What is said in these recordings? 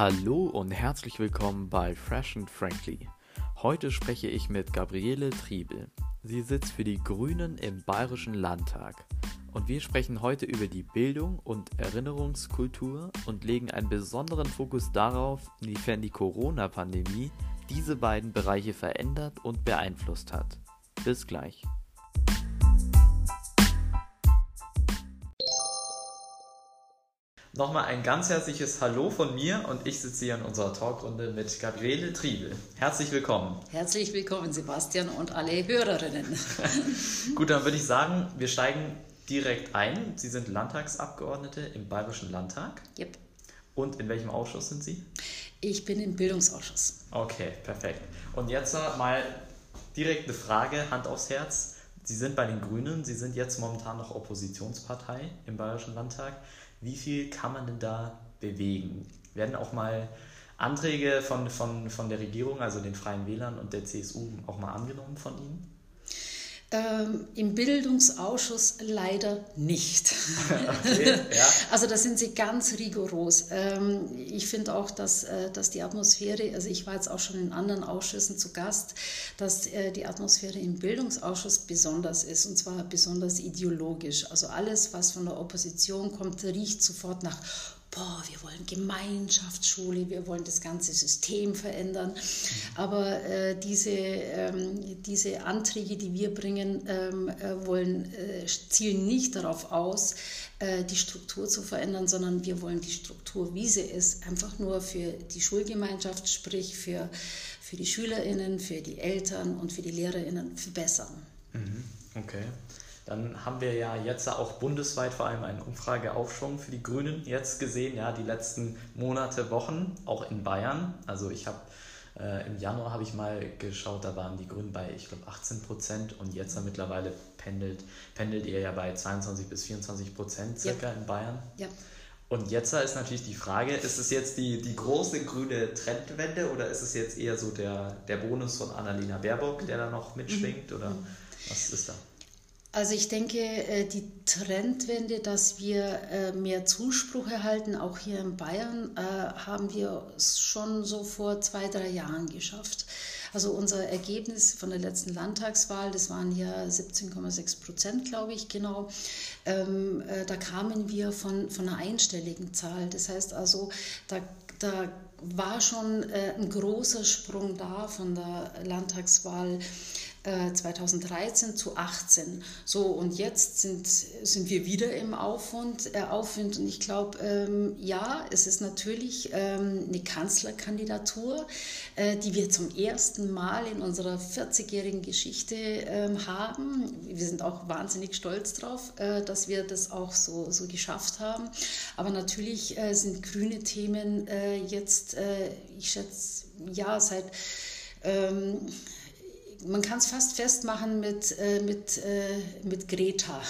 Hallo und herzlich willkommen bei Fresh and Frankly. Heute spreche ich mit Gabriele Triebel. Sie sitzt für die Grünen im Bayerischen Landtag. Und wir sprechen heute über die Bildung und Erinnerungskultur und legen einen besonderen Fokus darauf, inwiefern die Corona-Pandemie diese beiden Bereiche verändert und beeinflusst hat. Bis gleich. Nochmal ein ganz herzliches Hallo von mir und ich sitze hier in unserer Talkrunde mit Gabriele Triebel. Herzlich willkommen. Herzlich willkommen, Sebastian und alle Hörerinnen. Gut, dann würde ich sagen, wir steigen direkt ein. Sie sind Landtagsabgeordnete im Bayerischen Landtag. Yep. Und in welchem Ausschuss sind Sie? Ich bin im Bildungsausschuss. Okay, perfekt. Und jetzt mal direkt eine Frage, Hand aufs Herz. Sie sind bei den Grünen, Sie sind jetzt momentan noch Oppositionspartei im Bayerischen Landtag. Wie viel kann man denn da bewegen? Werden auch mal Anträge von, von, von der Regierung, also den Freien Wählern und der CSU, auch mal angenommen von Ihnen? Ähm, Im Bildungsausschuss leider nicht. Okay, ja. Also da sind sie ganz rigoros. Ähm, ich finde auch, dass, äh, dass die Atmosphäre, also ich war jetzt auch schon in anderen Ausschüssen zu Gast, dass äh, die Atmosphäre im Bildungsausschuss besonders ist und zwar besonders ideologisch. Also alles, was von der Opposition kommt, riecht sofort nach boah, wir wollen Gemeinschaftsschule, wir wollen das ganze System verändern. Aber äh, diese, ähm, diese Anträge, die wir bringen, ähm, äh, wollen, äh, zielen nicht darauf aus, äh, die Struktur zu verändern, sondern wir wollen die Struktur, wie sie ist, einfach nur für die Schulgemeinschaft, sprich für, für die SchülerInnen, für die Eltern und für die LehrerInnen verbessern. Mhm. Okay. Dann haben wir ja jetzt auch bundesweit vor allem einen Umfrageaufschwung für die Grünen jetzt gesehen, ja, die letzten Monate, Wochen, auch in Bayern. Also ich habe äh, im Januar habe ich mal geschaut, da waren die Grünen bei, ich glaube, 18 Prozent und jetzt mittlerweile pendelt, pendelt ihr ja bei 22 bis 24 Prozent circa ja. in Bayern. Ja. Und jetzt ist natürlich die Frage, ist es jetzt die, die große grüne Trendwende oder ist es jetzt eher so der, der Bonus von Annalena Baerbock, der da noch mitschwingt oder mhm. was ist da? Also ich denke, äh, die Trendwende, dass wir äh, mehr Zuspruch erhalten, auch hier in Bayern, äh, haben wir schon so vor zwei, drei Jahren geschafft. Also unser Ergebnis von der letzten Landtagswahl, das waren ja 17,6 Prozent, glaube ich, genau. Ähm, da kamen wir von, von einer einstelligen Zahl. Das heißt also, da, da war schon ein großer Sprung da von der Landtagswahl 2013 äh, zu 18. So, und jetzt sind, sind wir wieder im Aufwind. Äh, Aufwind und ich glaube, ähm, ja, es ist natürlich ähm, eine Kanzlerkandidatur, äh, die wir zum ersten Mal in unserer 40-jährigen Geschichte ähm, haben. Wir sind auch wahnsinnig stolz drauf, äh, dass wir das auch so, so geschafft haben. Aber natürlich äh, sind grüne Themen jetzt, ich schätze, ja, seit ähm, man kann es fast festmachen mit, äh, mit, äh, mit Greta.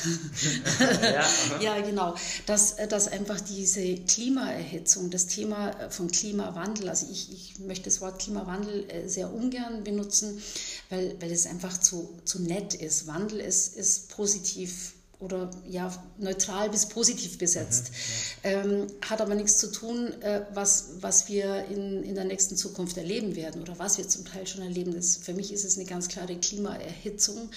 ja, ja, genau. Dass, äh, dass einfach diese Klimaerhitzung, das Thema äh, von Klimawandel, also ich, ich möchte das Wort Klimawandel äh, sehr ungern benutzen, weil, weil es einfach zu, zu nett ist. Wandel ist, ist positiv oder ja, neutral bis positiv besetzt. Mhm, ja. ähm, hat aber nichts zu tun, äh, was, was wir in, in der nächsten Zukunft erleben werden oder was wir zum Teil schon erleben. Das, für mich ist es eine ganz klare Klimaerhitzung,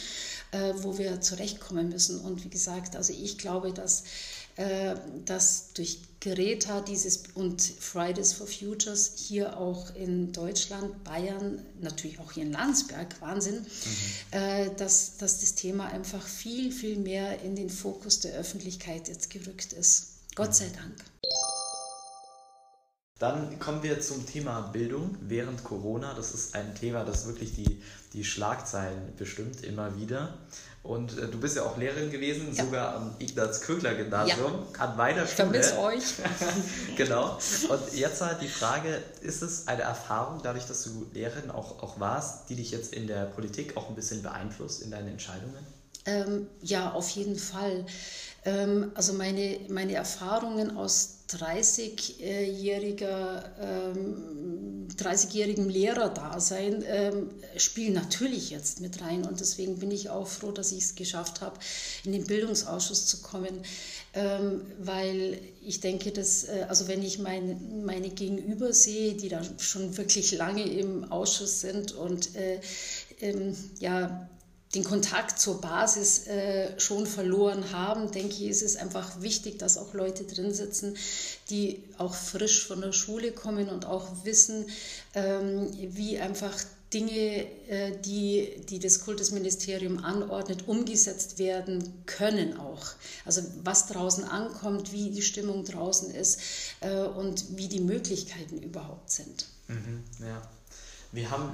äh, wo wir zurechtkommen müssen. Und wie gesagt, also ich glaube, dass äh, dass durch Greta dieses und Fridays for Futures hier auch in Deutschland, Bayern, natürlich auch hier in Landsberg, Wahnsinn, mhm. Äh, dass, dass das Thema einfach viel, viel mehr in den Fokus der Öffentlichkeit jetzt gerückt ist. Gott sei Dank. Dann kommen wir zum Thema Bildung während Corona. Das ist ein Thema, das wirklich die, die Schlagzeilen bestimmt immer wieder. Und äh, du bist ja auch Lehrerin gewesen, ja. sogar am Ignaz-Kögler-Gymnasium, ja. an meiner Schule. Vermiss euch. genau. Und jetzt halt die Frage, ist es eine Erfahrung, dadurch, dass du Lehrerin auch, auch warst, die dich jetzt in der Politik auch ein bisschen beeinflusst in deinen Entscheidungen? Ähm, ja, auf jeden Fall. Ähm, also meine, meine Erfahrungen aus 30-jähriger ähm, 30-jährigem Lehrerdasein ähm, spielen natürlich jetzt mit rein. Und deswegen bin ich auch froh, dass ich es geschafft habe, in den Bildungsausschuss zu kommen. Ähm, weil ich denke, dass, äh, also wenn ich mein, meine Gegenüber sehe, die da schon wirklich lange im Ausschuss sind und äh, ähm, ja, den Kontakt zur Basis äh, schon verloren haben, denke ich, ist es einfach wichtig, dass auch Leute drin sitzen, die auch frisch von der Schule kommen und auch wissen, ähm, wie einfach Dinge, äh, die, die das Kultusministerium anordnet, umgesetzt werden können auch. Also was draußen ankommt, wie die Stimmung draußen ist äh, und wie die Möglichkeiten überhaupt sind. Mhm, ja. Wir haben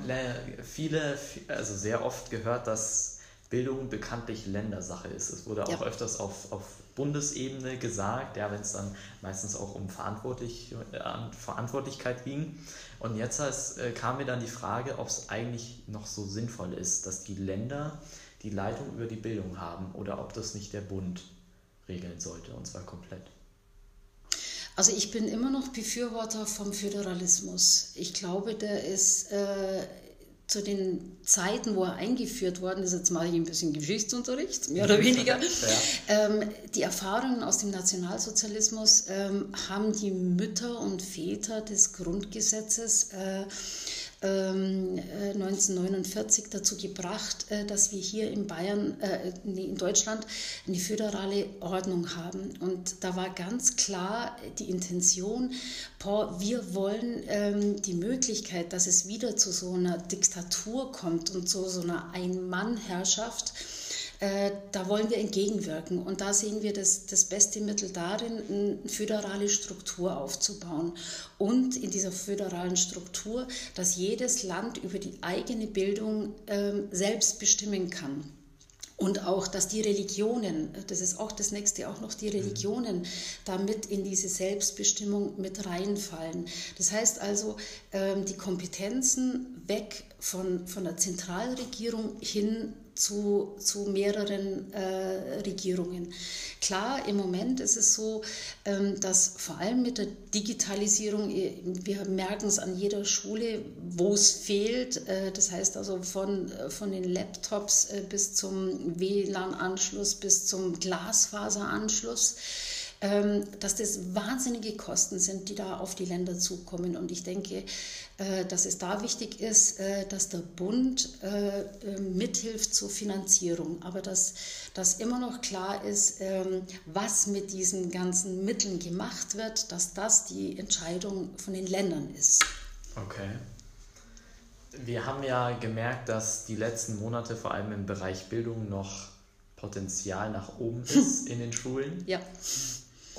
viele, also sehr oft gehört, dass Bildung bekanntlich Ländersache ist. Es wurde auch ja. öfters auf, auf Bundesebene gesagt, ja, wenn es dann meistens auch um Verantwortlich, äh, Verantwortlichkeit ging. Und jetzt heißt, äh, kam mir dann die Frage, ob es eigentlich noch so sinnvoll ist, dass die Länder die Leitung über die Bildung haben oder ob das nicht der Bund regeln sollte, und zwar komplett. Also ich bin immer noch Befürworter vom Föderalismus. Ich glaube, der ist äh, zu den Zeiten, wo er eingeführt worden ist, jetzt mache ich ein bisschen Geschichtsunterricht, mehr oder weniger. Ja. Ähm, die Erfahrungen aus dem Nationalsozialismus ähm, haben die Mütter und Väter des Grundgesetzes äh, 1949 ähm, äh, dazu gebracht, äh, dass wir hier in Bayern, äh, in Deutschland eine föderale Ordnung haben. Und da war ganz klar die Intention, wir wollen ähm, die Möglichkeit, dass es wieder zu so einer Diktatur kommt und zu so einer Ein-Mann-Herrschaft, äh, da wollen wir entgegenwirken. Und da sehen wir das, das beste Mittel darin, eine föderale Struktur aufzubauen. Und in dieser föderalen Struktur, dass jedes Land über die eigene Bildung äh, selbst bestimmen kann. Und auch, dass die Religionen, das ist auch das nächste, auch noch die Religionen damit in diese Selbstbestimmung mit reinfallen. Das heißt also, ähm, die Kompetenzen weg von, von der Zentralregierung hin zu, zu mehreren äh, Regierungen. Klar, im Moment ist es so, ähm, dass vor allem mit der Digitalisierung, wir merken es an jeder Schule, wo es fehlt. Äh, das heißt also von, von den Laptops äh, bis zum WLAN-Anschluss, bis zum Glasfaseranschluss dass das wahnsinnige Kosten sind, die da auf die Länder zukommen. Und ich denke, äh, dass es da wichtig ist, äh, dass der Bund äh, mithilft zur Finanzierung, aber dass, dass immer noch klar ist, ähm, was mit diesen ganzen Mitteln gemacht wird, dass das die Entscheidung von den Ländern ist. Okay. Wir haben ja gemerkt, dass die letzten Monate vor allem im Bereich Bildung noch Potenzial nach oben ist in den Schulen. Ja.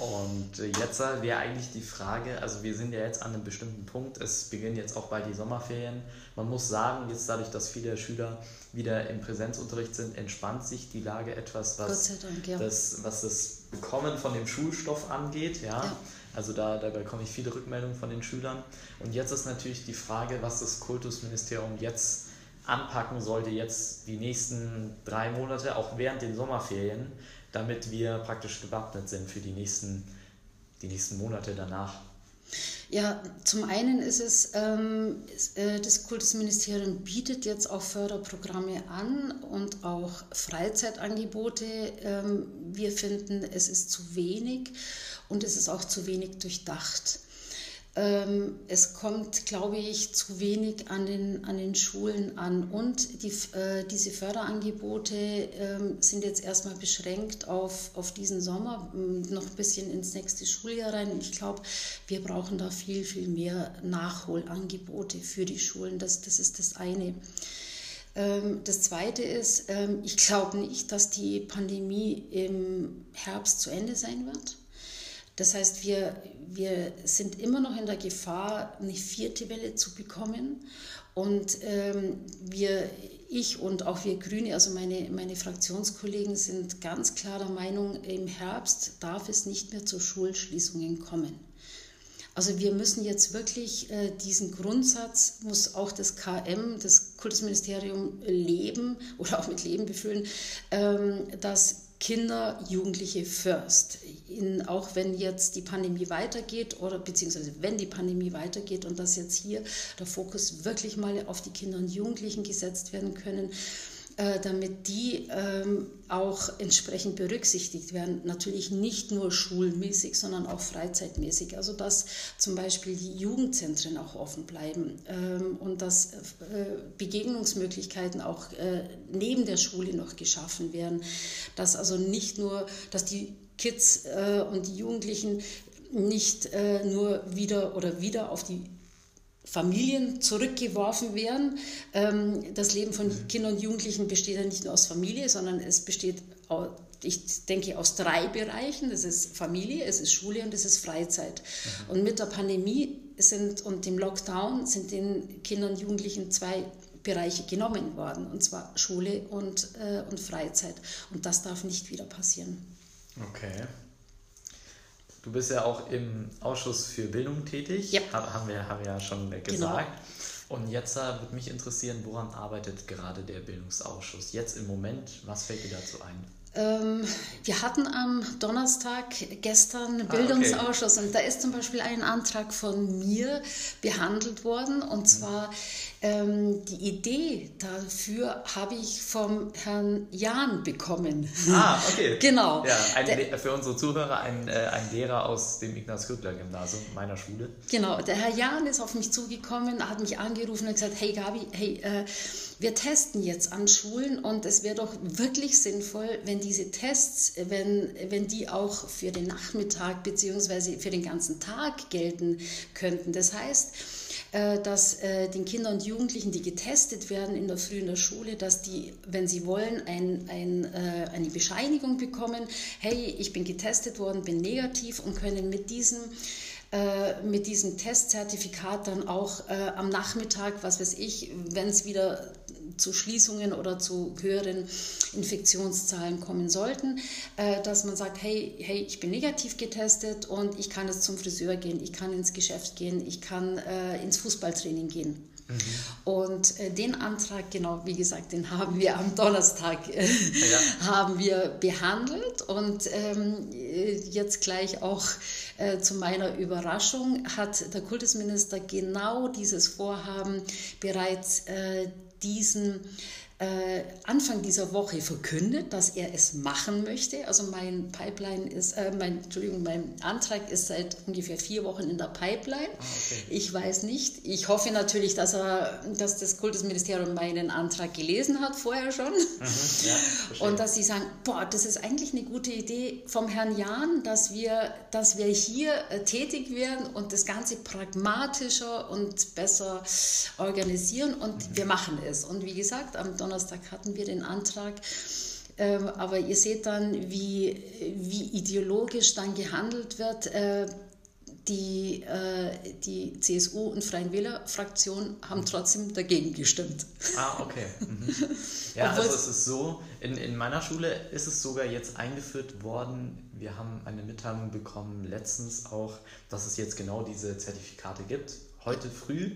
Und jetzt wäre eigentlich die Frage, also wir sind ja jetzt an einem bestimmten Punkt, es beginnen jetzt auch bald die Sommerferien. Man muss sagen, jetzt dadurch, dass viele Schüler wieder im Präsenzunterricht sind, entspannt sich die Lage etwas, was, Dank, ja. das, was das Bekommen von dem Schulstoff angeht. Ja? ja. Also da, da bekomme ich viele Rückmeldungen von den Schülern. Und jetzt ist natürlich die Frage, was das Kultusministerium jetzt anpacken sollte, jetzt die nächsten drei Monate, auch während den Sommerferien damit wir praktisch gewappnet sind für die nächsten, die nächsten Monate danach? Ja, zum einen ist es, ähm, äh, das Kultusministerium bietet jetzt auch Förderprogramme an und auch Freizeitangebote. Ähm, wir finden, es ist zu wenig und es ist auch zu wenig durchdacht. Ähm, es kommt, glaube ich, zu wenig an den, an den Schulen an. Und die, äh, diese Förderangebote äh, sind jetzt erstmal beschränkt auf, auf diesen Sommer, noch ein bisschen ins nächste Schuljahr rein. Ich glaube, wir brauchen da viel, viel mehr Nachholangebote für die Schulen. Das, das ist das eine. Ähm, das Zweite ist, ähm, ich glaube nicht, dass die Pandemie im Herbst zu Ende sein wird. Das heißt, wir, wir sind immer noch in der Gefahr, eine vierte Welle zu bekommen. Und ähm, wir, ich und auch wir Grüne, also meine, meine Fraktionskollegen, sind ganz klar der Meinung, im Herbst darf es nicht mehr zu Schulschließungen kommen. Also wir müssen jetzt wirklich äh, diesen Grundsatz, muss auch das KM, das Kultusministerium leben oder auch mit Leben befüllen, ähm, dass Kinder, Jugendliche first. In, auch wenn jetzt die Pandemie weitergeht oder beziehungsweise wenn die Pandemie weitergeht und dass jetzt hier der Fokus wirklich mal auf die Kinder und Jugendlichen gesetzt werden können, äh, damit die ähm, auch entsprechend berücksichtigt werden. Natürlich nicht nur schulmäßig, sondern auch freizeitmäßig. Also dass zum Beispiel die Jugendzentren auch offen bleiben ähm, und dass äh, Begegnungsmöglichkeiten auch äh, neben der Schule noch geschaffen werden. Dass also nicht nur, dass die Kids äh, und die Jugendlichen nicht äh, nur wieder oder wieder auf die Familien zurückgeworfen werden. Ähm, das Leben von. Kindern und Jugendlichen besteht ja nicht nur aus Familie, sondern es besteht, ich denke, aus drei Bereichen. Das ist Familie, es ist Schule und es ist Freizeit. Mhm. Und mit der Pandemie sind und dem Lockdown sind den Kindern und Jugendlichen zwei Bereiche genommen worden, und zwar Schule und, äh, und Freizeit. Und das darf nicht wieder passieren. Okay. Du bist ja auch im Ausschuss für Bildung tätig, yep. haben, wir, haben wir ja schon gesagt. Genau. Und jetzt äh, würde mich interessieren, woran arbeitet gerade der Bildungsausschuss? Jetzt im Moment, was fällt dir dazu ein? Ähm, wir hatten am Donnerstag gestern einen Bildungsausschuss ah, okay. und da ist zum Beispiel ein Antrag von mir behandelt worden und mhm. zwar ähm, die Idee dafür habe ich vom Herrn Jahn bekommen. Ah, okay. genau. Ja, ein, der, für unsere Zuhörer ein, äh, ein Lehrer aus dem Ignaz-Rüttler-Gymnasium meiner Schule. Genau, der Herr Jahn ist auf mich zugekommen, hat mich angerufen und gesagt, hey Gabi, hey, äh, wir testen jetzt an Schulen und es wäre doch wirklich sinnvoll, wenn diese Tests, wenn, wenn die auch für den Nachmittag bzw. für den ganzen Tag gelten könnten. Das heißt, dass äh, den Kindern und Jugendlichen, die getestet werden in der Früh in der Schule, dass die, wenn sie wollen, ein, ein, äh, eine Bescheinigung bekommen, hey, ich bin getestet worden, bin negativ und können mit diesem mit diesem Testzertifikat dann auch äh, am Nachmittag, was weiß ich, wenn es wieder zu Schließungen oder zu höheren Infektionszahlen kommen sollten, äh, dass man sagt, hey, hey, ich bin negativ getestet und ich kann jetzt zum Friseur gehen, ich kann ins Geschäft gehen, ich kann äh, ins Fußballtraining gehen. Mhm. Und äh, den Antrag, genau, wie gesagt, den haben wir am Donnerstag äh, ja. haben wir behandelt und ähm, jetzt gleich auch äh, zu meiner Überraschung hat der Kultusminister genau dieses Vorhaben bereits äh, diesen äh, Anfang dieser Woche verkündet, dass er es machen möchte. Also mein Pipeline ist, äh, mein, Entschuldigung, mein Antrag ist seit ungefähr vier Wochen in der Pipeline. Ah, okay. Ich weiß nicht. Ich hoffe natürlich, dass er, dass das Kultusministerium meinen Antrag gelesen hat vorher schon. Mhm, ja, und dass sie sagen, boah, das ist eigentlich eine gute Idee vom Herrn Jahn, dass wir, dass wir hier äh, tätig werden und das Ganze pragmatischer und besser organisieren und mhm. wir machen es. Und wie gesagt, am Donnerstag Donnerstag hatten wir den Antrag. Ähm, aber ihr seht dann, wie, wie ideologisch dann gehandelt wird. Äh, die, äh, die CSU und Freien Wähler-Fraktion haben trotzdem dagegen gestimmt. Ah, okay. Mhm. Ja, also es ist so, in, in meiner Schule ist es sogar jetzt eingeführt worden, wir haben eine Mitteilung bekommen letztens auch, dass es jetzt genau diese Zertifikate gibt. Heute früh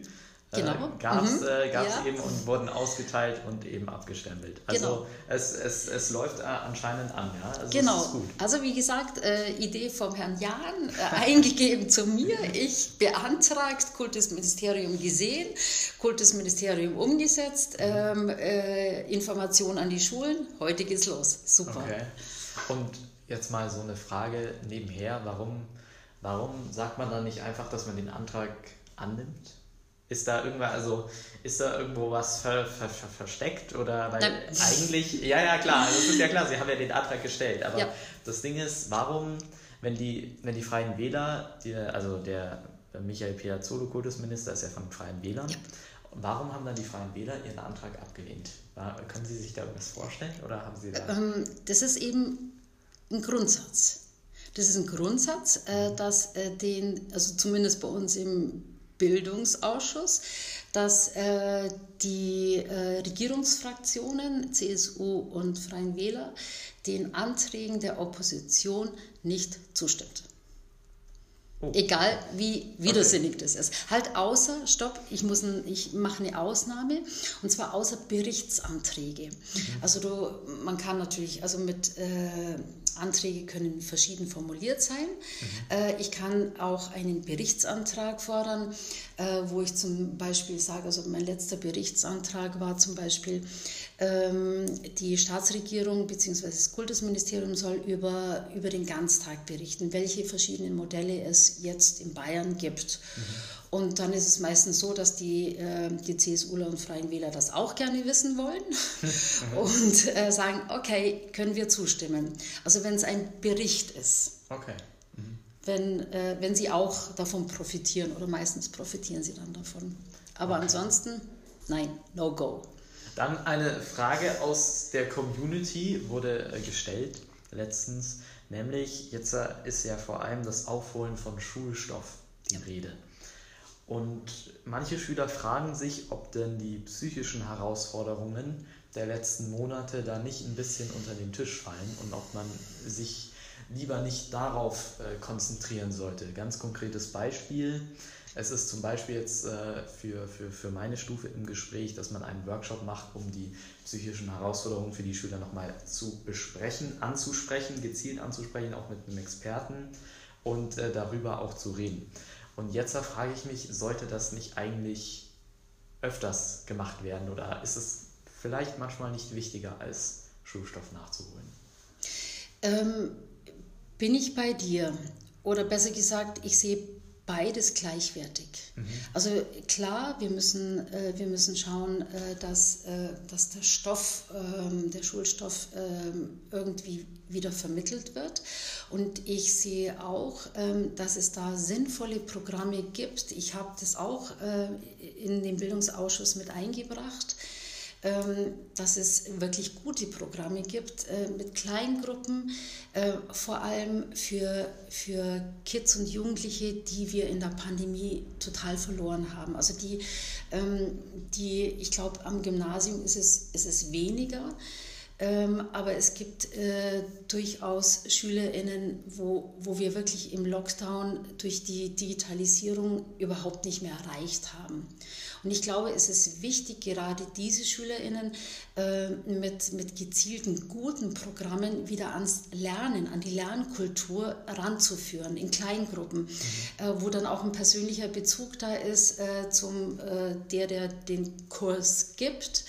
Genau. Äh, gab es mhm. äh, ja. eben und wurden ausgeteilt und eben abgestempelt. Also genau. es, es, es läuft äh, anscheinend an, ja. Also genau. Also wie gesagt, äh, Idee vom Herrn Jahn, äh, eingegeben zu mir. Ich beantragt, Kultusministerium gesehen, Kultusministerium umgesetzt, mhm. ähm, äh, Information an die Schulen. Heute geht's los. Super. Okay. Und jetzt mal so eine Frage nebenher, warum, warum sagt man dann nicht einfach, dass man den Antrag annimmt? Ist da irgendwas, also ist da irgendwo was ver, ver, ver, versteckt oder weil Nein. eigentlich, ja, ja klar, das ist ja klar, sie haben ja den Antrag gestellt, aber ja. das Ding ist, warum, wenn die, wenn die Freien Wähler, die, also der Michael Piazzolo, Kultusminister, ist ja von den Freien Wählern, ja. warum haben dann die Freien Wähler ihren Antrag abgelehnt? War, können Sie sich da irgendwas vorstellen oder haben Sie da... Ähm, das ist eben ein Grundsatz. Das ist ein Grundsatz, äh, dass äh, den, also zumindest bei uns im Bildungsausschuss, dass äh, die äh, Regierungsfraktionen CSU und Freien Wähler den Anträgen der Opposition nicht zustimmt. Oh. Egal wie widersinnig okay. das ist. Halt außer, stopp, ich, muss ein, ich mache eine Ausnahme und zwar außer Berichtsanträge. Mhm. Also du, man kann natürlich, also mit äh, Anträge können verschieden formuliert sein. Mhm. Äh, ich kann auch einen Berichtsantrag fordern, äh, wo ich zum Beispiel sage, also mein letzter Berichtsantrag war zum Beispiel, ähm, die Staatsregierung bzw. das Kultusministerium soll über, über den Ganztag berichten, welche verschiedenen Modelle es jetzt in Bayern gibt. Mhm. Und dann ist es meistens so, dass die, äh, die CSUler und Freien Wähler das auch gerne wissen wollen mhm. und äh, sagen, okay, können wir zustimmen. Also wenn es ein Bericht ist. Okay. Mhm. Wenn, äh, wenn sie auch davon profitieren oder meistens profitieren sie dann davon. Aber okay. ansonsten, nein, no go. Dann eine Frage aus der Community wurde äh, gestellt letztens, nämlich jetzt äh, ist ja vor allem das Aufholen von Schulstoff die Rede. Und manche Schüler fragen sich, ob denn die psychischen Herausforderungen der letzten Monate da nicht ein bisschen unter den Tisch fallen und ob man sich lieber nicht darauf äh, konzentrieren sollte. Ganz konkretes Beispiel. Es ist zum Beispiel jetzt äh, für, für, für meine Stufe im Gespräch, dass man einen Workshop macht, um die psychischen Herausforderungen für die Schüler nochmal zu besprechen, anzusprechen, gezielt anzusprechen, auch mit einem Experten und äh, darüber auch zu reden. Und jetzt frage ich mich, sollte das nicht eigentlich öfters gemacht werden oder ist es vielleicht manchmal nicht wichtiger, als Schulstoff nachzuholen? Ähm, bin ich bei dir? Oder besser gesagt, ich sehe beides gleichwertig. Mhm. Also klar, wir müssen, äh, wir müssen schauen, äh, dass, äh, dass der Stoff, ähm, der Schulstoff ähm, irgendwie wieder vermittelt wird. Und ich sehe auch, ähm, dass es da sinnvolle Programme gibt. Ich habe das auch äh, in den Bildungsausschuss mit eingebracht dass es wirklich gute Programme gibt äh, mit Kleingruppen, äh, vor allem für, für Kids und Jugendliche, die wir in der Pandemie total verloren haben. Also die, ähm, die ich glaube, am Gymnasium ist es, ist es weniger. Ähm, aber es gibt äh, durchaus SchülerInnen, wo, wo wir wirklich im Lockdown durch die Digitalisierung überhaupt nicht mehr erreicht haben. Und ich glaube, es ist wichtig, gerade diese SchülerInnen äh, mit, mit gezielten, guten Programmen wieder ans Lernen, an die Lernkultur ranzuführen, in Kleingruppen, mhm. äh, wo dann auch ein persönlicher Bezug da ist äh, zum äh, der, der den Kurs gibt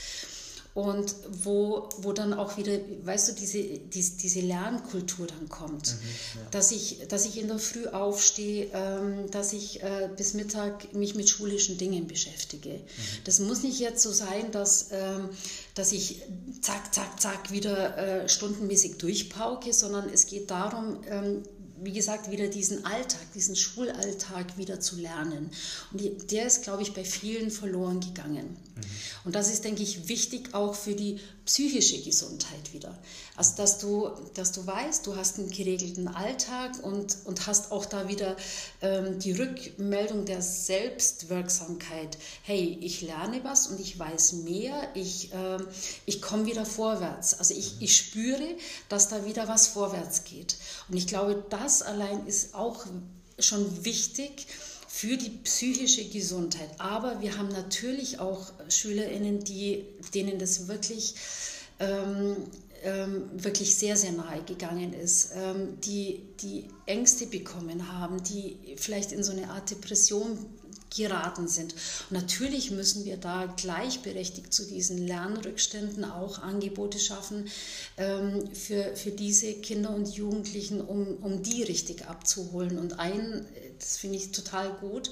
und wo, wo dann auch wieder, weißt du, diese, diese, diese Lernkultur dann kommt. Mhm, ja. dass, ich, dass ich in der Früh aufstehe, ähm, dass ich äh, bis Mittag mich mit schulischen Dingen beschäftige. Mhm. Das muss nicht jetzt so sein, dass, ähm, dass ich zack, zack, zack wieder äh, stundenmäßig durchpauke, sondern es geht darum, ähm, wie gesagt, wieder diesen Alltag, diesen Schulalltag wieder zu lernen. Und der ist, glaube ich, bei vielen verloren gegangen. Mhm. Und das ist, denke ich, wichtig auch für die psychische Gesundheit wieder. Also, dass du, dass du weißt, du hast einen geregelten Alltag und, und hast auch da wieder ähm, die Rückmeldung der Selbstwirksamkeit. Hey, ich lerne was und ich weiß mehr, ich, ähm, ich komme wieder vorwärts. Also ich, ich spüre, dass da wieder was vorwärts geht. Und ich glaube, das allein ist auch schon wichtig, für die psychische Gesundheit. Aber wir haben natürlich auch SchülerInnen, die, denen das wirklich, ähm, ähm, wirklich sehr, sehr nahe gegangen ist, ähm, die, die Ängste bekommen haben, die vielleicht in so eine Art Depression geraten sind. Und natürlich müssen wir da gleichberechtigt zu diesen Lernrückständen auch Angebote schaffen ähm, für, für diese Kinder und Jugendlichen, um, um die richtig abzuholen. Und ein, das finde ich total gut,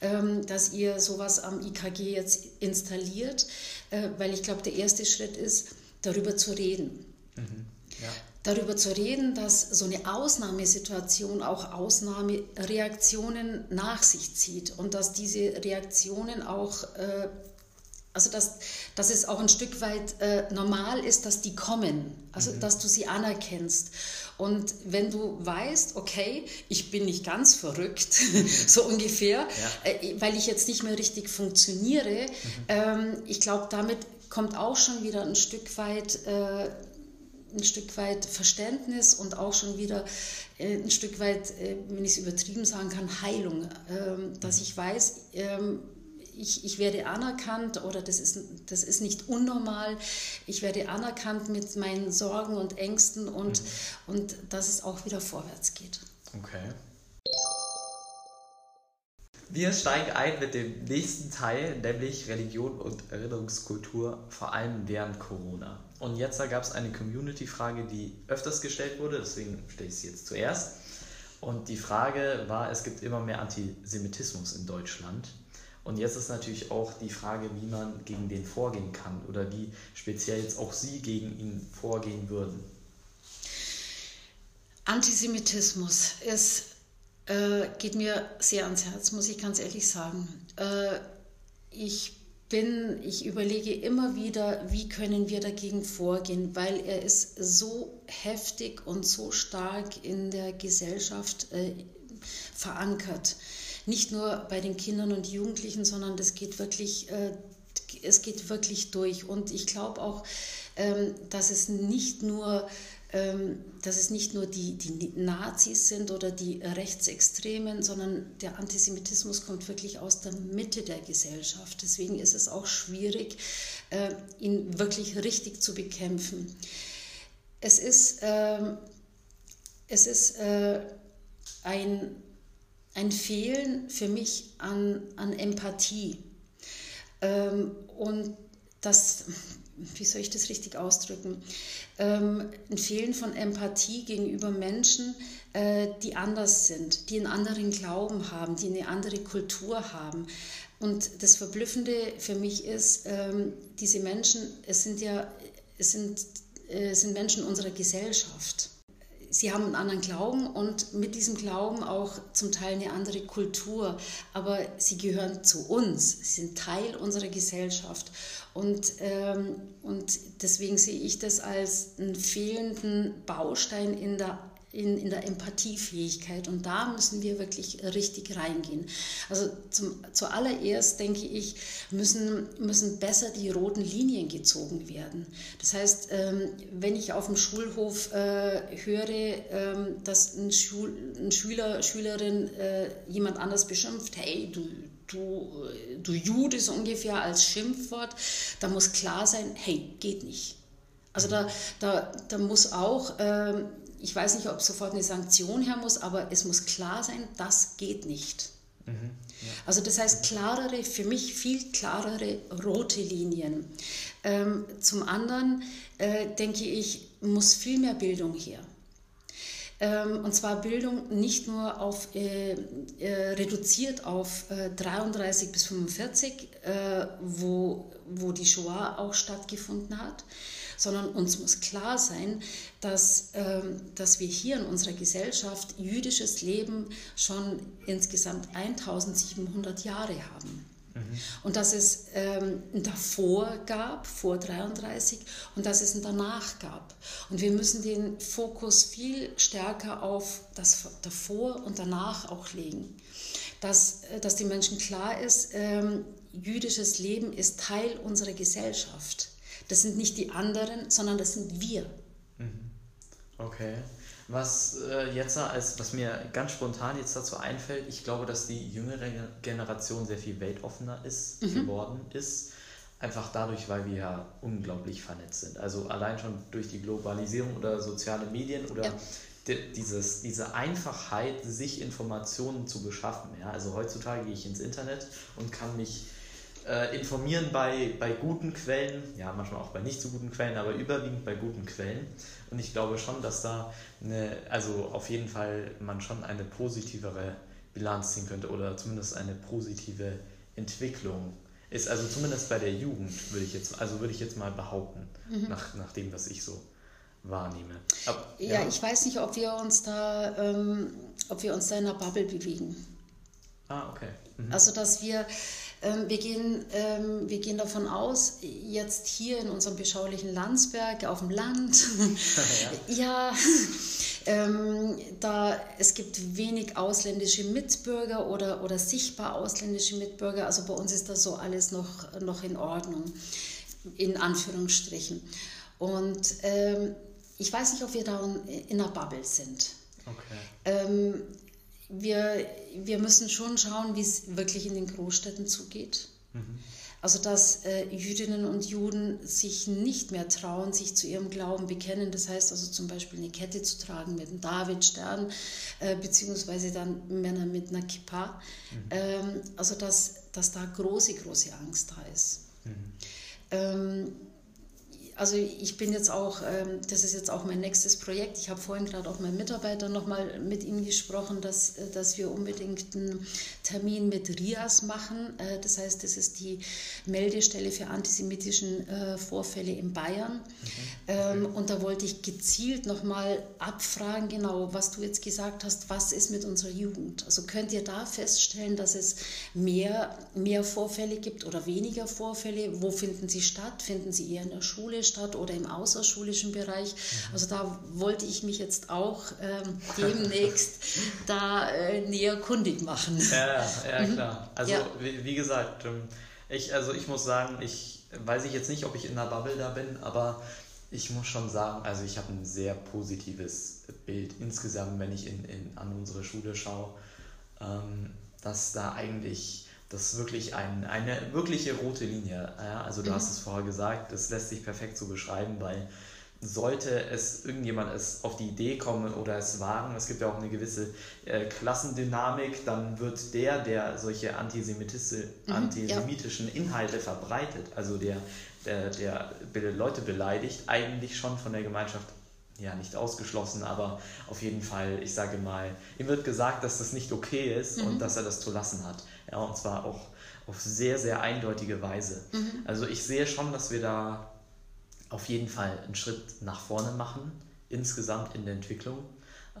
ähm, dass ihr sowas am IKG jetzt installiert, äh, weil ich glaube, der erste Schritt ist, darüber zu reden. Mhm. Ja darüber zu reden, dass so eine Ausnahmesituation auch Ausnahmereaktionen nach sich zieht und dass diese Reaktionen auch, äh, also dass, dass es auch ein Stück weit äh, normal ist, dass die kommen, also mhm. dass du sie anerkennst. Und wenn du weißt, okay, ich bin nicht ganz verrückt, mhm. so ungefähr, ja. äh, weil ich jetzt nicht mehr richtig funktioniere, mhm. ähm, ich glaube, damit kommt auch schon wieder ein Stück weit äh, ein Stück weit Verständnis und auch schon wieder äh, ein Stück weit, äh, wenn ich es übertrieben sagen kann, Heilung. Ähm, dass ich weiß, ähm, ich, ich werde anerkannt oder das ist, das ist nicht unnormal. Ich werde anerkannt mit meinen Sorgen und Ängsten und, mhm. und dass es auch wieder vorwärts geht. Okay. Wir steigen ein mit dem nächsten Teil, nämlich Religion und Erinnerungskultur, vor allem während Corona. Und jetzt gab es eine Community-Frage, die öfters gestellt wurde, deswegen stelle ich sie jetzt zuerst. Und die Frage war, es gibt immer mehr Antisemitismus in Deutschland. Und jetzt ist natürlich auch die Frage, wie man gegen den vorgehen kann oder wie speziell jetzt auch Sie gegen ihn vorgehen würden. Antisemitismus ist, äh, geht mir sehr ans Herz, muss ich ganz ehrlich sagen. Äh, ich bin, ich überlege immer wieder, wie können wir dagegen vorgehen, weil er ist so heftig und so stark in der Gesellschaft äh, verankert nicht nur bei den Kindern und Jugendlichen, sondern das geht wirklich, äh, es geht wirklich durch. Und ich glaube auch, ähm, dass es nicht nur dass es nicht nur die, die Nazis sind oder die Rechtsextremen, sondern der Antisemitismus kommt wirklich aus der Mitte der Gesellschaft. Deswegen ist es auch schwierig, äh, ihn wirklich richtig zu bekämpfen. Es ist, äh, es ist äh, ein ein Fehlen für mich an, an Empathie. Ähm, und das, wie soll ich das richtig ausdrücken? Ähm, ein Fehlen von Empathie gegenüber Menschen, äh, die anders sind, die einen anderen Glauben haben, die eine andere Kultur haben. Und das Verblüffende für mich ist, ähm, diese Menschen, es sind ja, es sind, äh, sind Menschen unserer Gesellschaft sie haben einen anderen Glauben und mit diesem Glauben auch zum Teil eine andere Kultur, aber sie gehören zu uns, sie sind Teil unserer Gesellschaft. Und, ähm, und deswegen sehe ich das als einen fehlenden Baustein in der in, in der Empathiefähigkeit. Und da müssen wir wirklich richtig reingehen. Also zum, zuallererst denke ich, müssen, müssen besser die roten Linien gezogen werden. Das heißt, ähm, wenn ich auf dem Schulhof äh, höre, ähm, dass ein, Schul, ein Schüler, Schülerin äh, jemand anders beschimpft, hey, du, du, du Jude so ungefähr als Schimpfwort, da muss klar sein, hey, geht nicht. Also da, da, da muss auch ähm, ich weiß nicht, ob sofort eine Sanktion her muss, aber es muss klar sein, das geht nicht. Mhm, ja. Also das heißt klarere, für mich viel klarere rote Linien. Ähm, zum anderen äh, denke ich, muss viel mehr Bildung her. Ähm, und zwar Bildung nicht nur auf, äh, äh, reduziert auf äh, 33 bis 45, äh, wo, wo die Shoah auch stattgefunden hat, sondern uns muss klar sein, dass, ähm, dass wir hier in unserer Gesellschaft jüdisches Leben schon insgesamt 1700 Jahre haben. Mhm. Und dass es ähm, ein davor gab, vor 33, und dass es ein danach gab. Und wir müssen den Fokus viel stärker auf das davor und danach auch legen. Dass, äh, dass den Menschen klar ist, ähm, jüdisches Leben ist Teil unserer Gesellschaft. Das sind nicht die anderen, sondern das sind wir. Mhm. Okay. Was äh, jetzt als was mir ganz spontan jetzt dazu einfällt, ich glaube, dass die jüngere Generation sehr viel weltoffener ist, mhm. geworden ist. Einfach dadurch, weil wir ja unglaublich vernetzt sind. Also allein schon durch die Globalisierung oder soziale Medien oder ja. die, dieses, diese Einfachheit, sich Informationen zu beschaffen. Ja? Also heutzutage gehe ich ins Internet und kann mich äh, informieren bei, bei guten Quellen, ja, manchmal auch bei nicht so guten Quellen, aber überwiegend bei guten Quellen. Und ich glaube schon, dass da eine, also auf jeden Fall man schon eine positivere Bilanz ziehen könnte oder zumindest eine positive Entwicklung ist. Also zumindest bei der Jugend würde ich jetzt, also würde ich jetzt mal behaupten, mhm. nach, nach dem, was ich so wahrnehme. Aber, ja. ja. ich weiß nicht, ob wir uns da, ähm, ob wir uns da in einer Bubble bewegen. Ah, okay. Mhm. Also dass wir wir gehen, ähm, wir gehen davon aus, jetzt hier in unserem beschaulichen Landsberg auf dem Land, ja, ja ähm, da es gibt wenig ausländische Mitbürger oder, oder sichtbar ausländische Mitbürger. Also bei uns ist das so alles noch, noch in Ordnung, in Anführungsstrichen. Und ähm, ich weiß nicht, ob wir da in einer Bubble sind. Okay. Ähm, wir, wir müssen schon schauen, wie es wirklich in den Großstädten zugeht. Mhm. Also dass äh, Jüdinnen und Juden sich nicht mehr trauen, sich zu ihrem Glauben bekennen. Das heißt also zum Beispiel eine Kette zu tragen mit einem Davidstern, äh, beziehungsweise dann Männer mit einer Kippa. Mhm. Ähm, also dass, dass da große, große Angst da ist. Mhm. Ähm, also ich bin jetzt auch, ähm, das ist jetzt auch mein nächstes Projekt. Ich habe vorhin gerade auch meinen Mitarbeitern nochmal mit ihm gesprochen, dass, äh, dass wir unbedingt einen Termin mit RIAS machen. Äh, das heißt, das ist die Meldestelle für antisemitischen äh, Vorfälle in Bayern. Mhm. Ähm. Und da wollte ich gezielt nochmal abfragen, genau, was du jetzt gesagt hast, was ist mit unserer Jugend? Also könnt ihr da feststellen, dass es mehr, mehr Vorfälle gibt oder weniger Vorfälle? Wo finden sie statt? Finden sie eher in der Schule statt oder im außerschulischen Bereich. Mhm. Also da wollte ich mich jetzt auch ähm, demnächst da äh, näher kundig machen. Ja, ja mhm. klar. Also ja. Wie, wie, gesagt, ähm, ich, also ich muss sagen, ich weiß ich jetzt nicht, ob ich in der Bubble da bin, aber ich muss schon sagen, also ich habe ein sehr positives Bild insgesamt, wenn ich in, in, an unsere Schule schaue, ähm, dass da eigentlich das ist wirklich ein, eine wirkliche rote Linie. Ja, also du mhm. hast es vorher gesagt, das lässt sich perfekt so beschreiben, weil sollte es irgendjemand es auf die Idee kommen oder es wagen, es gibt ja auch eine gewisse äh, Klassendynamik, dann wird der, der solche antisemitische, mhm, antisemitischen ja. Inhalte verbreitet, also der, der, der Leute beleidigt, eigentlich schon von der Gemeinschaft ja nicht ausgeschlossen, aber auf jeden Fall, ich sage mal, ihm wird gesagt, dass das nicht okay ist mhm. und dass er das zu lassen hat. Ja, und zwar auch auf sehr, sehr eindeutige Weise. Mhm. Also ich sehe schon, dass wir da auf jeden Fall einen Schritt nach vorne machen, insgesamt in der Entwicklung.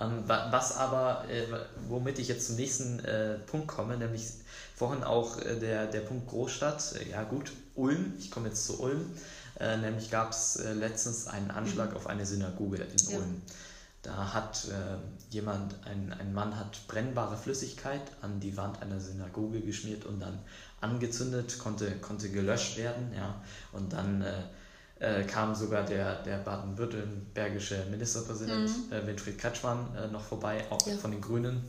Ähm, was aber, äh, womit ich jetzt zum nächsten äh, Punkt komme, nämlich vorhin auch äh, der, der Punkt Großstadt. Ja gut, Ulm, ich komme jetzt zu Ulm. Äh, nämlich gab es äh, letztens einen Anschlag mhm. auf eine Synagoge in ja. Ulm. Da hat äh, jemand, ein, ein Mann hat brennbare Flüssigkeit an die Wand einer Synagoge geschmiert und dann angezündet, konnte, konnte gelöscht werden. Ja. Und dann äh, äh, kam sogar der, der baden-württembergische Ministerpräsident mhm. äh, Winfried Kretschmann äh, noch vorbei, auch ja. von den Grünen,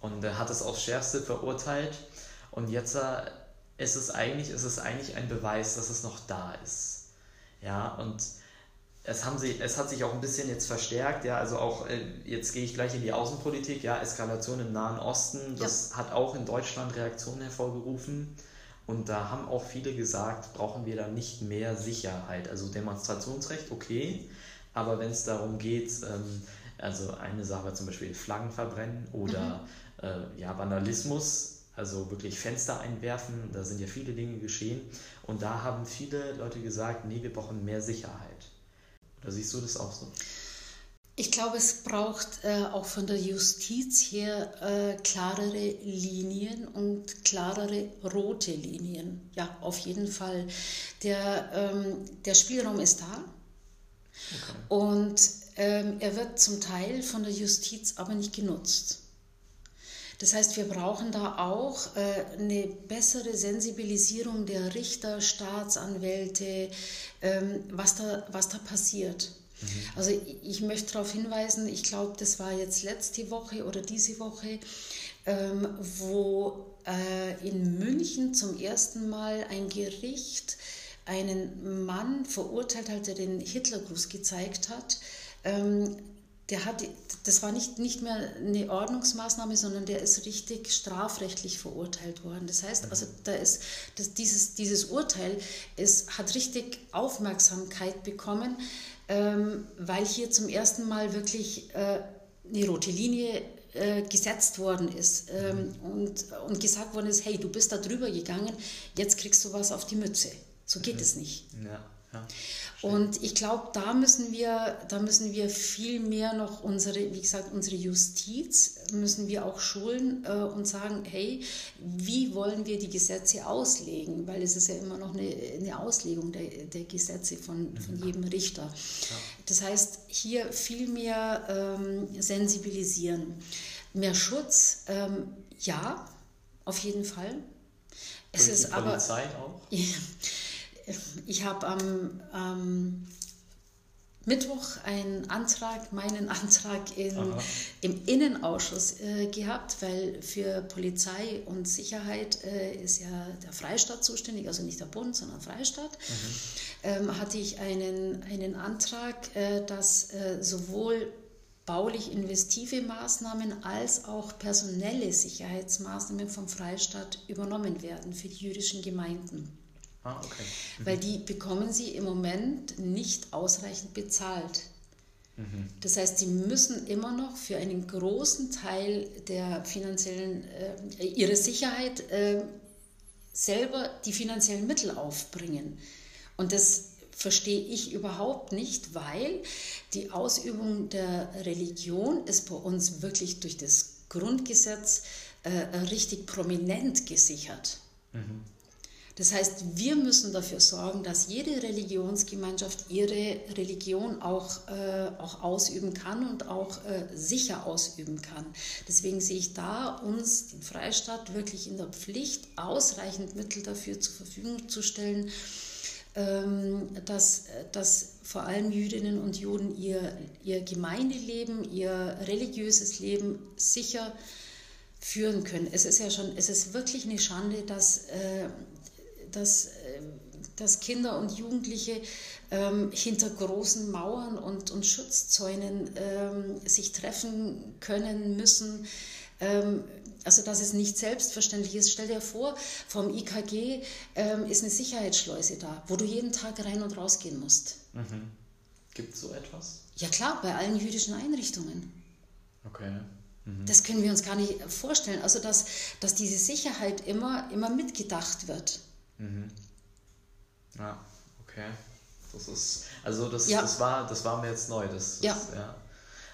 und hat es aufs Schärfste verurteilt. Und jetzt äh, ist, es eigentlich, ist es eigentlich ein Beweis, dass es noch da ist. Ja, und es, haben sie, es hat sich auch ein bisschen jetzt verstärkt, ja, also auch, äh, jetzt gehe ich gleich in die Außenpolitik, ja, Eskalation im Nahen Osten, das ja. hat auch in Deutschland Reaktionen hervorgerufen. Und da haben auch viele gesagt, brauchen wir da nicht mehr Sicherheit. Also Demonstrationsrecht, okay, aber wenn es darum geht, ähm, also eine Sache zum Beispiel Flaggen verbrennen oder mhm. äh, ja, Vandalismus, also wirklich Fenster einwerfen, da sind ja viele Dinge geschehen. Und da haben viele Leute gesagt, nee, wir brauchen mehr Sicherheit. Siehst du das auch so? Ich glaube, es braucht äh, auch von der Justiz her äh, klarere Linien und klarere rote Linien. Ja, auf jeden Fall. Der, ähm, der Spielraum ist da. Okay. Und ähm, er wird zum Teil von der Justiz aber nicht genutzt. Das heißt, wir brauchen da auch äh, eine bessere Sensibilisierung der Richter, Staatsanwälte, ähm, was, da, was da passiert. Mhm. Also ich, möchte darauf hinweisen, ich glaube, das war jetzt letzte Woche oder diese Woche, ähm, wo äh, in München zum ersten Mal ein Gericht einen Mann verurteilt hat, der den Hitlergruß gezeigt hat. Der hat, das war nicht, nicht mehr eine Ordnungsmaßnahme, sondern der ist richtig strafrechtlich verurteilt worden. Das heißt, also da ist das, dieses, dieses Urteil ist, hat richtig Aufmerksamkeit bekommen, ähm, weil hier zum ersten Mal wirklich äh, eine rote Linie äh, gesetzt worden ist ähm, und, und gesagt worden ist, hey, du bist da drüber gegangen, jetzt kriegst du was auf die Mütze. So geht mhm. es nicht. Ja, ja. Und ich glaube, da müssen wir, da müssen wir viel mehr noch unsere, wie gesagt, unsere Justiz müssen wir auch schulen äh, und sagen, hey, wie wollen wir die Gesetze auslegen? Weil es ist ja immer noch eine, eine Auslegung der, der Gesetze von, von mhm. jedem Richter. Ja. Das heißt, hier viel mehr ähm, sensibilisieren. Mehr Schutz, ähm, ja, auf jeden Fall. Es ist aber. Polizei auch? ich habe am, am Mittwoch einen Antrag, meinen Antrag in, im Innenausschuss äh, gehabt, weil für Polizei und Sicherheit äh, ist ja der Freistaat zuständig, also nicht der Bund, sondern Freistaat. Mhm. Ähm, hatte ich einen, einen Antrag, äh, dass äh, sowohl baulich investive Maßnahmen als auch personelle Sicherheitsmaßnahmen vom Freistaat übernommen werden für die jüdischen Gemeinden. Ah, okay. Mhm. Weil die bekommen sie im Moment nicht ausreichend bezahlt. Mhm. Das heißt, sie müssen immer noch für einen großen Teil der finanziellen, äh, ihre Sicherheit äh, selber die finanziellen Mittel aufbringen. Und das verstehe ich überhaupt nicht, weil die Ausübung der Religion ist bei uns wirklich durch das Grundgesetz äh, richtig prominent gesichert. Mhm. Das heißt, wir müssen dafür sorgen, dass jede Religionsgemeinschaft ihre Religion auch, äh, auch ausüben kann und auch äh, sicher ausüben kann. Deswegen sehe ich da uns, den Freistaat, wirklich in der Pflicht, ausreichend Mittel dafür zur Verfügung zu stellen, ähm, dass, dass vor allem Jüdinnen und Juden ihr, ihr Gemeindeleben, ihr religiöses Leben sicher führen können. Es ist ja schon, es ist wirklich eine Schande, dass äh, dass, äh, dass Kinder und Jugendliche ähm, hinter großen Mauern und, und Schutzzäunen ähm, sich treffen können müssen. Ähm, also dass es nicht selbstverständlich ist. Stell dir vor, vom IKG ähm, ist eine Sicherheitsschleuse da, wo du jeden Tag rein und rausgehen musst. Mhm. Gibt es so etwas? Ja klar, bei allen jüdischen Einrichtungen. Okay. Mhm. Das können wir uns gar nicht vorstellen. Also dass, dass diese Sicherheit immer, immer mitgedacht wird. Mhm. Ja, okay. Das ist, also das, ja. das, war, das war mir jetzt neu. Das, ja. Das, ja.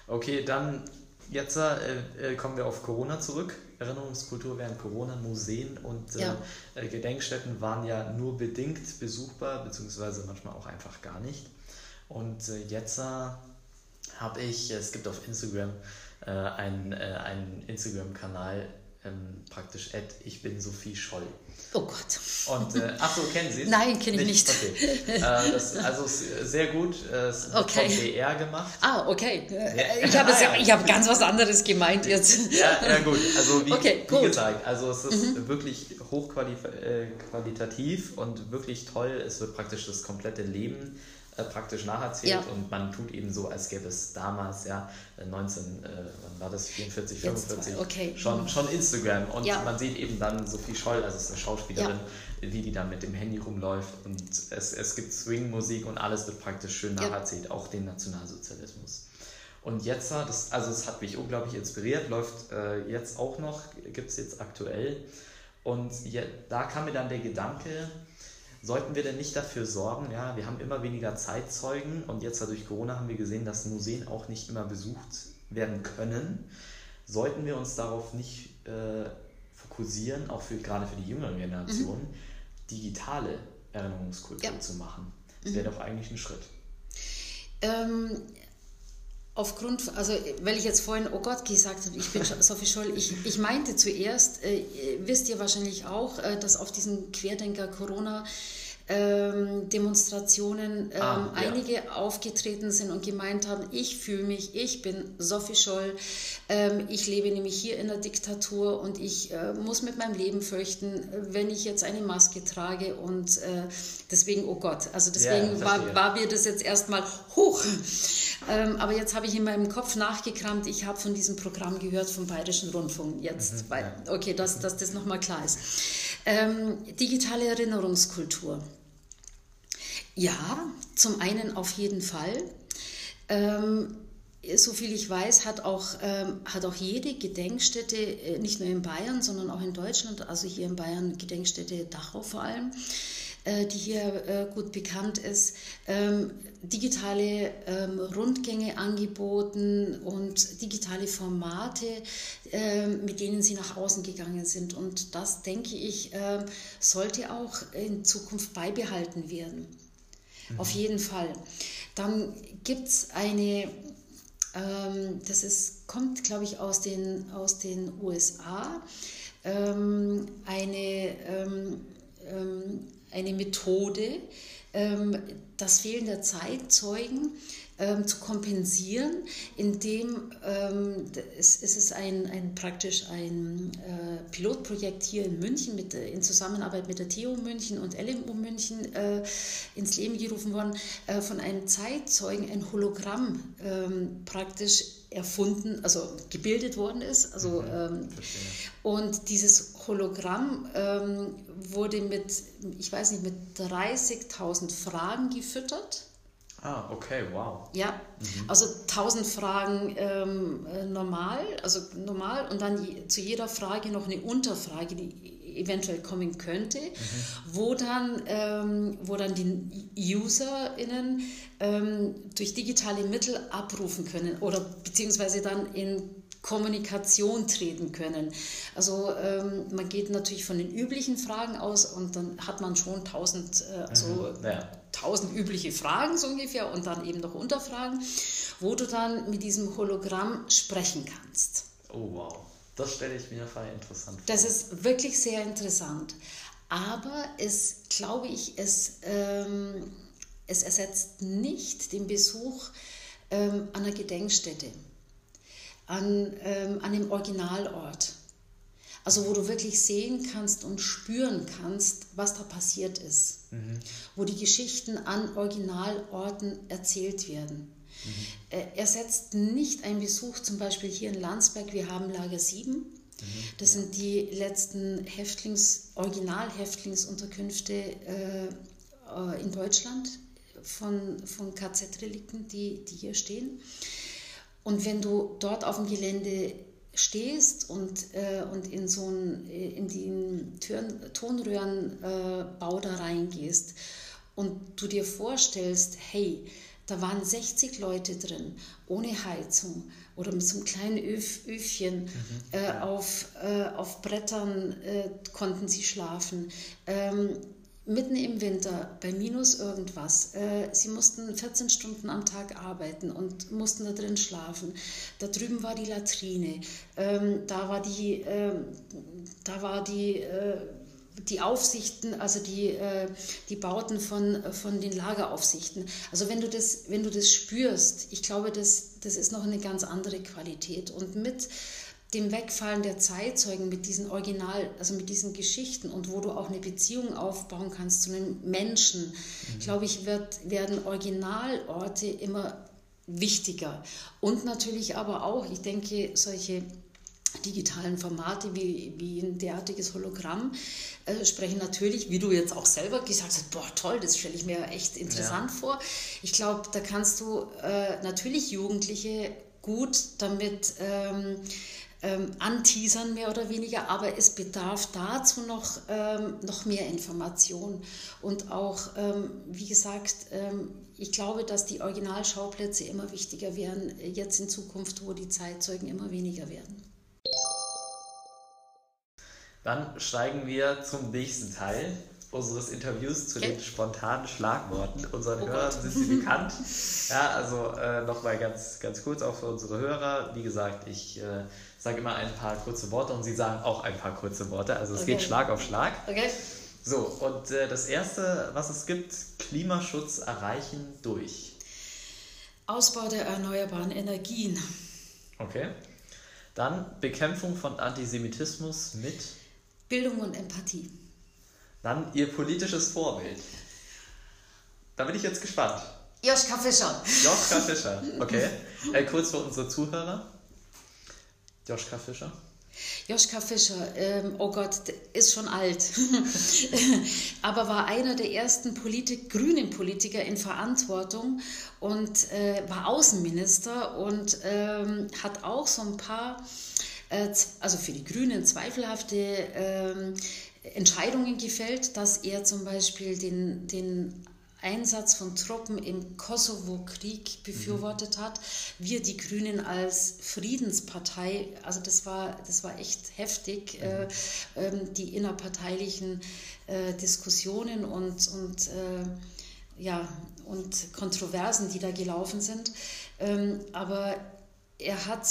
Okay, dann jetzt äh, äh, kommen wir auf Corona zurück. Erinnerungskultur während Corona, Museen und äh, ja. äh, Gedenkstätten waren ja nur bedingt besuchbar, beziehungsweise manchmal auch einfach gar nicht. Und äh, jetzt habe ich, es gibt auf Instagram einen, einen Instagram-Kanal, ähm, praktisch Ed, ich bin Sophie Scholl. Oh Gott. Und, äh, ach so, kennen Sie es? Nein, kenne ich nicht. Okay. äh, das, also sehr gut, äh, es okay. vom BR gemacht. Ah, okay. Ja. Ich habe ah, ja. hab ganz was anderes gemeint jetzt. Ja, ja gut. Also wie, okay, wie gesagt, also es ist mhm. wirklich hochqualitativ äh, und wirklich toll. Es wird praktisch das komplette Leben äh, praktisch nacherzählt ja. und man tut eben so, als gäbe es damals, ja, 19, äh, wann war das, 44, 45, okay. schon, schon Instagram und ja. man sieht eben dann Sophie Scholl, also ist eine Schauspielerin, ja. wie die dann mit dem Handy rumläuft und es, es gibt Swing-Musik und alles wird praktisch schön nacherzählt, auch den Nationalsozialismus. Und jetzt, das, also es hat mich unglaublich inspiriert, läuft äh, jetzt auch noch, gibt es jetzt aktuell. Und ja, da kam mir dann der Gedanke, Sollten wir denn nicht dafür sorgen, ja, wir haben immer weniger Zeitzeugen und jetzt durch Corona haben wir gesehen, dass Museen auch nicht immer besucht werden können. Sollten wir uns darauf nicht äh, fokussieren, auch für, gerade für die jüngere Generation, mhm. digitale Erinnerungskultur ja. zu machen? Das wäre mhm. doch eigentlich ein Schritt. Ähm, Aufgrund, also weil ich jetzt vorhin, oh Gott, gesagt habe, ich bin Sophie Scholl, ich, ich meinte zuerst, äh, wisst ihr wahrscheinlich auch, äh, dass auf diesen Querdenker Corona ähm, Demonstrationen ähm, ah, ja. einige aufgetreten sind und gemeint haben, ich fühle mich, ich bin Sophie Scholl, ähm, ich lebe nämlich hier in der Diktatur und ich äh, muss mit meinem Leben fürchten, wenn ich jetzt eine Maske trage und äh, deswegen, oh Gott, also deswegen ja, war, war mir das jetzt erstmal hoch. Ähm, aber jetzt habe ich in meinem Kopf nachgekramt, ich habe von diesem Programm gehört vom Bayerischen Rundfunk jetzt, mhm, weil, okay, dass, dass das nochmal klar ist. Ähm, digitale Erinnerungskultur. Ja, zum einen auf jeden Fall. Ähm, so viel ich weiß, hat auch, ähm, hat auch jede Gedenkstätte, äh, nicht nur in Bayern, sondern auch in Deutschland, also hier in Bayern Gedenkstätte Dachau vor allem, äh, die hier äh, gut bekannt ist, ähm, digitale ähm, Rundgänge angeboten und digitale Formate, ähm, mit denen sie nach außen gegangen sind. Und das, denke ich, sollte auch in Zukunft beibehalten werden. Mhm. Auf jeden Fall. Dann gibt es eine, das ist, kommt, glaube ich, aus den, aus den USA, eine eine Methode, ähm, das Fehlen der Zeitzeugen ähm, zu kompensieren, indem ähm, es, ist ein, ein praktisch ein äh, Pilotprojekt hier in München mit, in Zusammenarbeit mit der TU München und LMU München äh, ins Leben gerufen worden, äh, von einem Zeitzeugen ein Hologramm praktisch erfunden, also gebildet worden ist. Also, mhm, ähm, und dieses Hologramm ähm, wurde mit, ich weiß nicht, mit 30.000 Fragen gefüttert. Ah, okay, wow. Ja, mhm. also 1000 Fragen ähm, äh, normal, also normal und dann je, zu jeder Frage noch eine Unterfrage, die eventuell kommen könnte, mhm. wo, dann, ähm, wo dann die UserInnen ähm, durch digitale Mittel abrufen können oder beziehungsweise dann in Kommunikation treten können. Also ähm, man geht natürlich von den üblichen Fragen aus und dann hat man schon tausend, äh, also mhm. ja. tausend übliche Fragen so ungefähr und dann eben noch Unterfragen, wo du dann mit diesem Hologramm sprechen kannst. Oh wow, das stelle ich mir voll interessant vor. Das ist wirklich sehr interessant. Aber es, glaube ich, es, ähm, es ersetzt nicht den Besuch ähm, einer Gedenkstätte an, ähm, an dem Originalort. Also wo du wirklich sehen kannst und spüren kannst, was da passiert ist. Mhm. Wo die Geschichten an Originalorten erzählt werden. Mhm. Äh, er setzt nicht einen Besuch, zum Beispiel hier in Landsberg, wir haben Lager 7. Mhm. Das sind die letzten Häftlings, Original-Häftlingsunterkünfte äh, äh in Deutschland von, von KZ-Relikten, die, die hier stehen. Und wenn du dort auf dem Gelände stehst und, äh, und in so ein, äh, in den Tonröhrenbau äh, da reingehst und du dir vorstellst, hey, da waren 60 Leute drin, ohne Heizung oder mit so einem kleinen Öf, Öfchen. Mhm, äh, auf, äh, auf Brettern äh, konnten sie schlafen. Ähm, mitten im Winter bei minus irgendwas. Äh, sie mussten 14 Stunden am Tag arbeiten und mussten da drin schlafen. Da drüben war die Latrine. Ähm, da war die, äh, da war die, äh, die Aufsichten, also die, äh, die Bauten von, von den Lageraufsichten. Also wenn du das, wenn du das spürst, ich glaube, das, das ist noch eine ganz andere Qualität. Und mit dem Wegfallen der Zeitzeugen mit diesen Original, also mit diesen Geschichten und wo du auch eine Beziehung aufbauen kannst zu einem Menschen, mhm. glaube ich, wird, werden Originalorte immer wichtiger. Und natürlich aber auch, ich denke, solche digitalen Formate wie, wie ein derartiges Hologramm äh, sprechen natürlich, wie du jetzt auch selber gesagt hast, boah toll, das stelle ich mir echt interessant ja. vor. Ich glaube, da kannst du äh, natürlich Jugendliche gut damit ähm, ähm, anteasern, mehr oder weniger, aber es bedarf dazu noch, ähm, noch mehr Information. Und auch, ähm, wie gesagt, ähm, ich glaube, dass die Originalschauplätze immer wichtiger werden, jetzt in Zukunft, wo die Zeitzeugen immer weniger werden. Dann steigen wir zum nächsten Teil unseres Interviews zu okay. den spontanen Schlagworten. Unseren oh Hörern sind sie bekannt. Ja, also äh, nochmal ganz, ganz kurz auch für unsere Hörer. Wie gesagt, ich äh, sage immer ein paar kurze Worte und sie sagen auch ein paar kurze Worte. Also es okay. geht Schlag auf Schlag. Okay. So, und äh, das erste, was es gibt, Klimaschutz erreichen durch. Ausbau der erneuerbaren Energien. Okay. Dann Bekämpfung von Antisemitismus mit Bildung und Empathie. Dann Ihr politisches Vorbild. Da bin ich jetzt gespannt. Joschka Fischer. Joschka Fischer, okay. Äh, kurz für unsere Zuhörer. Joschka Fischer. Joschka Fischer, ähm, oh Gott, ist schon alt, aber war einer der ersten Politik, grünen Politiker in Verantwortung und äh, war Außenminister und ähm, hat auch so ein paar, also für die Grünen zweifelhafte ähm, Entscheidungen gefällt, dass er zum Beispiel den, den Einsatz von Truppen im Kosovo-Krieg befürwortet hat. Wir, die Grünen, als Friedenspartei, also das war, das war echt heftig, mhm. äh, ähm, die innerparteilichen äh, Diskussionen und, und, äh, ja, und Kontroversen, die da gelaufen sind. Ähm, aber er hat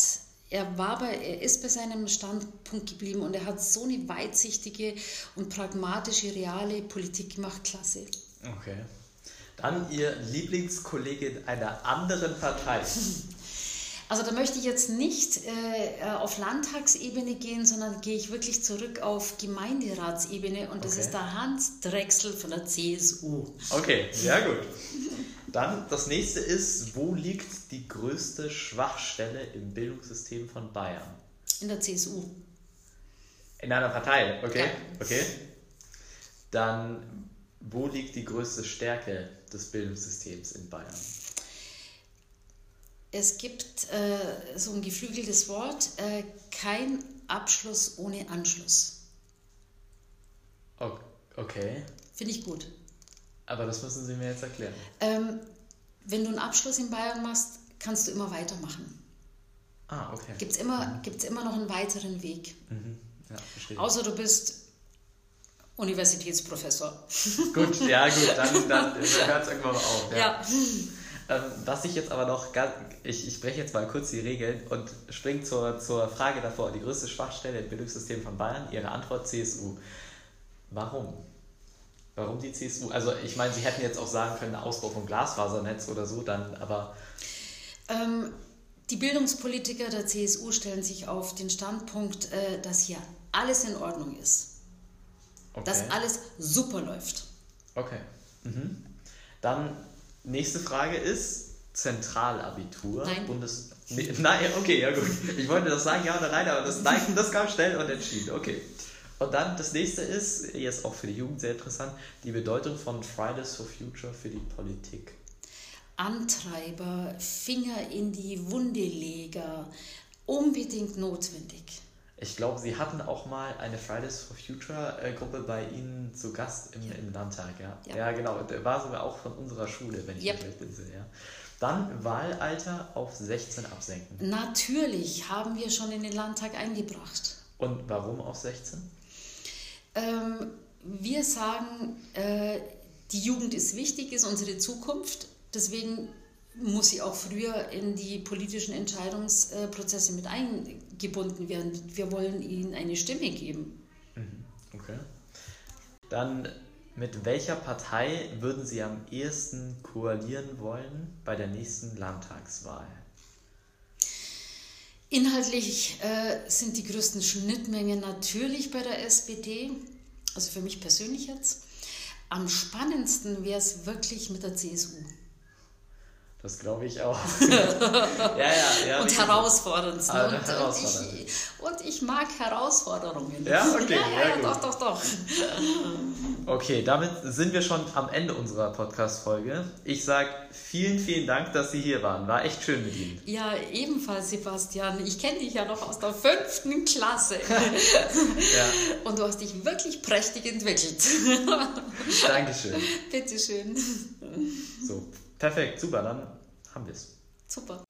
er, war bei, er ist bei seinem Standpunkt geblieben und er hat so eine weitsichtige und pragmatische, reale Politik gemacht. Klasse. Okay. Dann Ihr Lieblingskollege einer anderen Partei. Also da möchte ich jetzt nicht äh, auf Landtagsebene gehen, sondern gehe ich wirklich zurück auf Gemeinderatsebene und das okay. ist der Hans Drechsel von der CSU. Okay, ja gut. Dann das nächste ist, wo liegt die größte Schwachstelle im Bildungssystem von Bayern? In der CSU. In einer Partei, okay. Ja. Okay. Dann, wo liegt die größte Stärke des Bildungssystems in Bayern? Es gibt äh, so ein geflügeltes Wort, äh, kein Abschluss ohne Anschluss. Okay. Finde ich gut. Aber das müssen Sie mir jetzt erklären. Ähm, wenn du einen Abschluss in Bayern machst, kannst du immer weitermachen. Ah, okay. Gibt es immer, mhm. immer noch einen weiteren Weg. Mhm. Ja, verstehe. Außer du bist Universitätsprofessor. gut, ja gut, dann, dann hört es irgendwann mal auf. Ja. ja. Ähm, was ich jetzt aber noch, ganz, ich, ich breche jetzt mal kurz die Regeln und springe zur, zur Frage davor. Die größte Schwachstelle im Bildungssystem von Bayern, Ihre Antwort CSU. Warum? Warum die CSU? Also ich meine, Sie hätten jetzt auch sagen können, Ausbau von Glasfasernetz oder so, dann aber. Ähm, die Bildungspolitiker der CSU stellen sich auf den Standpunkt, äh, dass hier alles in Ordnung ist. Okay. Dass alles super läuft. Okay. Mhm. Dann nächste Frage ist Zentralabitur. Nein. Bundes nein, okay, ja gut. Ich wollte das sagen, ja oder nein, aber das Nein, das kam schnell und entschieden. Okay. Und dann das nächste ist, jetzt auch für die Jugend sehr interessant, die Bedeutung von Fridays for Future für die Politik. Antreiber, Finger in die Wunde unbedingt notwendig. Ich glaube, Sie hatten auch mal eine Fridays for Future äh, Gruppe bei Ihnen zu Gast im, ja. im Landtag, ja. ja. ja. genau. Der war sogar auch von unserer Schule, wenn ich yep. mich recht entsinne, ja. Dann Wahlalter auf 16 absenken. Natürlich haben wir schon in den Landtag eingebracht. Und warum auf 16? Ähm, wir sagen, äh, die Jugend ist wichtig, ist unsere Zukunft. Deswegen muss sie auch früher in die politischen Entscheidungsprozesse mit eingebunden werden. Wir wollen ihnen eine Stimme geben. Mhm, okay. Dann mit welcher Partei würden Sie am ehesten koalieren wollen bei der nächsten Landtagswahl? Inhaltlich äh, sind die größten Schnittmengen natürlich bei der SPD, also für mich persönlich jetzt. Am spannendsten wäre es wirklich mit der CSU. Das glaube ich auch. ja, ja, ja. Und herausfordernd. Ah, und, herausfordernd. Und, ich, und ich mag Herausforderungen. Ja, okay. Ja, ja, ja doch, doch, doch. Okay, damit sind wir schon am Ende unserer Podcast-Folge. Ich sage vielen, vielen Dank, dass Sie hier waren. War echt schön mit Ihnen. Ja, ebenfalls, Sebastian. Ich kenne dich ja noch aus der fünften Klasse. ja. Und du hast dich wirklich prächtig entwickelt. Dankeschön. Bitteschön. So, Perfekt, super, dann haben wir es. Super.